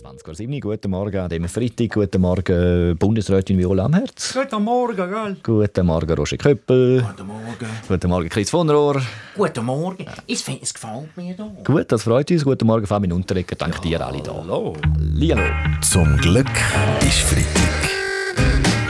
20.07 guten Morgen an dem Freitag, guten Morgen Bundesrätin Viola Amherz. Guten Morgen, gell? Guten Morgen Roger Köppel. Guten Morgen. Guten Morgen Chris von Rohr. Guten Morgen. Ich finde, es gefällt mir hier. Gut, das freut uns. Guten Morgen Fabian Unterreger, dank dir alle da. Hallo. Hallo. Zum Glück ist Freitag.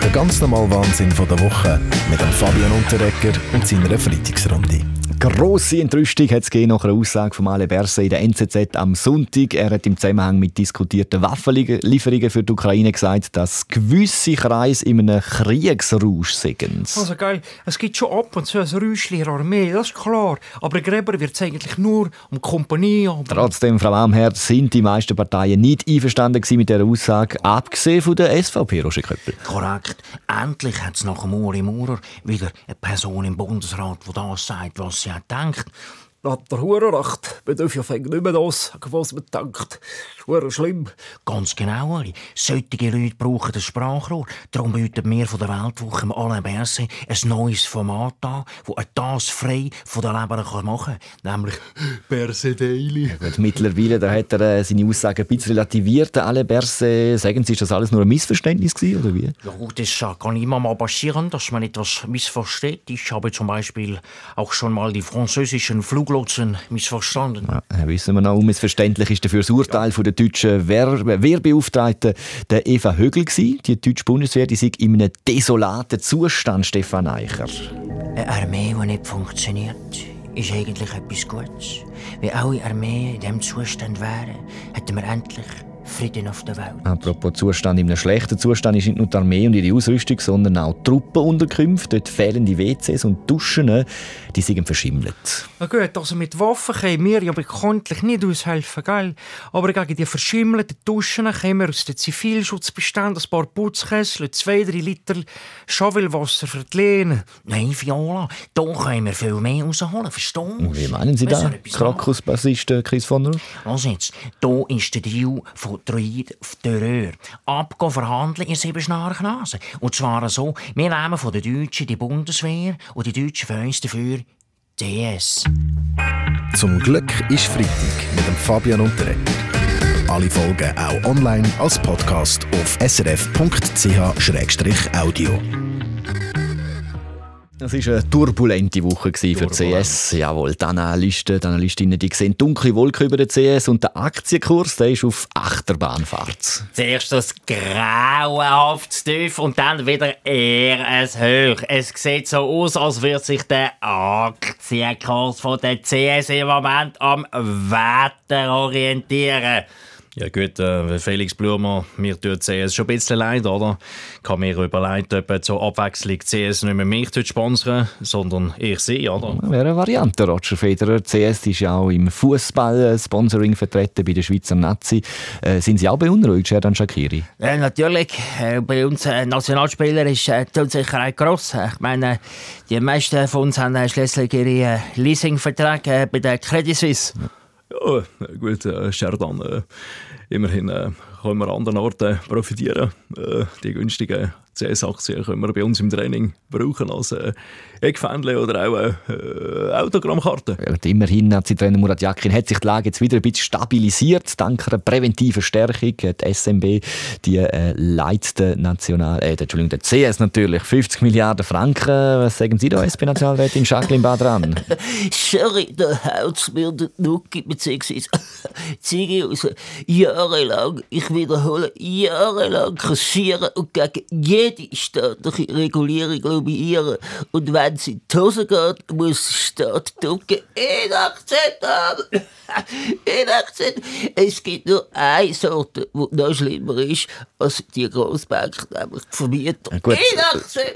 Der ganz normale Wahnsinn von der Woche mit dem Fabian Unterrecker und seiner Freitagsrunde. Grosse Entrüstung hat es nach einer Aussage von Ale Berse in der NZZ am Sonntag. Er hat im Zusammenhang mit diskutierten Waffenlieferungen für die Ukraine gesagt, dass gewisse Kreise in einem Kriegsrausch sind. Also geil, es gibt schon ab und zu ein Räuschchen in der Armee, das ist klar. Aber Gräber wird es eigentlich nur um Kompanie. Aber Trotzdem, Frau Amherz, sind die meisten Parteien nicht einverstanden mit dieser Aussage, abgesehen von der SVP, Roger Köppel. Korrekt. Endlich hat es nach dem Uri Maurer wieder eine Person im Bundesrat, die das sagt, was sie auch denkt. hat der Hure recht. Man darf ja fängt nicht mehr das, was man denkt. Hure schlimm. Ganz genau, Uri. Solche Leute brauchen das Sprachrohr. Darum bieten wir von der Weltwoche im Alain Berset ein neues Format an, das das frei von der Leber kann machen kann. Nämlich Berset Daily. Gut, mittlerweile da hat er äh, seine Aussagen ein bisschen relativiert. Alle Berse, sagen Sie, ist das alles nur ein Missverständnis gewesen, oder wie? Ja gut, das kann immer mal passieren, dass man etwas missversteht. Ich habe zum Beispiel auch schon mal die französischen Fluglotsen missverstanden. Ja, wissen wir noch, unmissverständlich ist dafür das Urteil von der deutschen Wehr Wehrbeauftragten der Eva Högel gewesen. Die deutsche Bundeswehr, die sei in einem desolaten Zustand, Stefan Eicher. Eine Armee, die nicht funktioniert, ist eigentlich etwas Gutes. Wenn alle Armeen in diesem Zustand wären, hätten wir endlich Frieden auf der Welt. Apropos Zustand, in einem schlechten Zustand ist nicht nur die Armee und ihre Ausrüstung, sondern auch die Truppenunterkünfte. Dort fehlen die WCs und Duschen, die sind verschimmelt. Na gut, also mit Waffen können wir ja bekanntlich nicht aushelfen, gell? Aber gegen die verschimmelten Duschen können wir aus den Zivilschutzbeständen ein paar Putzkessel, zwei, drei Liter Schaufelwasser für die Lehne. Nein, Viola, da können wir viel mehr rausholen, verstehst du? Wie meinen Sie das. Krakus-Bassist äh, Chris von Rohr? Lass jetzt, hier ist der Deal von Droid auf der Röhr. Abgehen verhandeln in sieben Schnarchnase. Und zwar so, wir nehmen von den Deutschen die Bundeswehr und die Deutschen für uns dafür DS. Zum Glück ist Freitag mit dem Fabian Unterrecker. Alle Folgen auch online als Podcast auf srf.ch-audio. Es war eine turbulente Woche für die CS. Jawohl, die Analysten, die Analystinnen die sehen dunkle Wolken über den CS und der Aktienkurs der ist auf Achterbahnfahrt. Zuerst das grauenhaft tief und dann wieder eher ein Hoch. Es sieht so aus, als würde sich der Aktienkurs von der CS im Moment am Wetter orientieren. Ja gut, äh, Felix Blumer, mir tut CS schon ein bisschen leid, oder? Ich habe mir überlegt, ob zur Abwechslung CS nicht mehr mich sponsern sondern ich sie, oder? Wäre eine Variante, Roger Federer. CS ist ja auch im Fußball-Sponsoring vertreten bei der Schweizer Nazi. Äh, sind Sie auch beunruhigt, Sherdan Shakiri? Äh, natürlich, äh, bei uns äh, Nationalspieler ist äh, die Unsicherheit gross. Ich meine, die meisten von uns haben äh, schließlich ihre äh, Leasingverträge äh, bei der Credit Suisse. Ja, gut, äh, Sherdan, äh, immerhin äh, können wir an anderen Orten profitieren. Äh, die günstigen CS-Aktien können wir bei uns im Training brauchen als äh, Eckfähnchen oder auch äh, Autogrammkarten. Ja, und immerhin, Nazi-Trainer Murat Yakin, hat sich die Lage jetzt wieder ein bisschen stabilisiert, dank einer präventiven Stärkung. Die SMB, die äh, leitet National, äh, Entschuldigung, der CS natürlich, 50 Milliarden Franken. Was sagen Sie da, SP-Nationalrätin Jacqueline Badran? Sorry, da haut's mir der Nuki beziehungsweise Ziege raus. Jahrelang, ich wiederhole, jahrelang kassieren und gegen jede staatliche Regulierung lobbyieren. Und wenn es in die Hose geht, muss der Staat drücken. Inakzeptabel! Inakzeptabel! Es gibt nur eine Sorte, die noch schlimmer ist als die Grossbank, nämlich die Vermieter. Gut,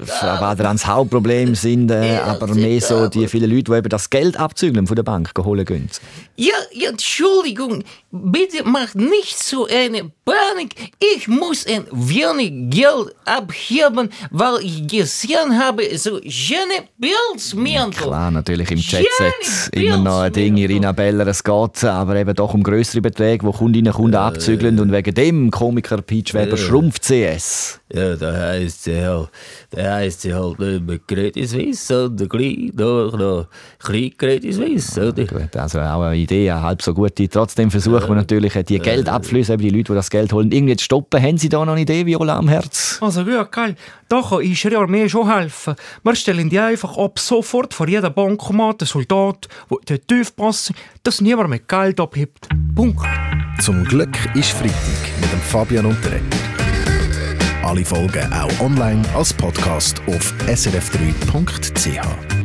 Frau Badrans Hauptproblem sind äh, aber mehr so die vielen Leute, die eben das Geld abzügeln von der Bank holen gehen. Ja, ja, Entschuldigung, bitte macht nicht so eine Panik. Ich muss ein wenig Geld haben, weil ich gesehen habe, so schöne Pilzmäntel. Klar, natürlich im Schöne Jet-Set immer noch ein Ding, Irina Beller, es geht aber eben doch um größere Beträge, wo Kundinnen und Kunden abzügeln und wegen dem Komiker Peach Weber schrumpft CS. Ja, da heisst sie halt, da heisst sie halt nicht mehr Credit Suisse, sondern gleich noch, noch klein Credit Suisse, oder? Gut, also auch eine Idee, halb so gute. Trotzdem versuchen wir natürlich, die Geldabflüsse, eben die Leute, die das Geld holen, irgendwie zu stoppen. Haben Sie da noch eine Idee, Viola am Herz? Also gut, geil. Da kann unsere Armee schon helfen. Wir stellen die einfach ab sofort vor jedem Bankomat einen Soldat, der tief passt, dass niemand mehr Geld abhebt. Punkt. Zum Glück ist Freitag mit dem Fabian Unterreger. Alle Folgen auch online als Podcast auf srf3.ch.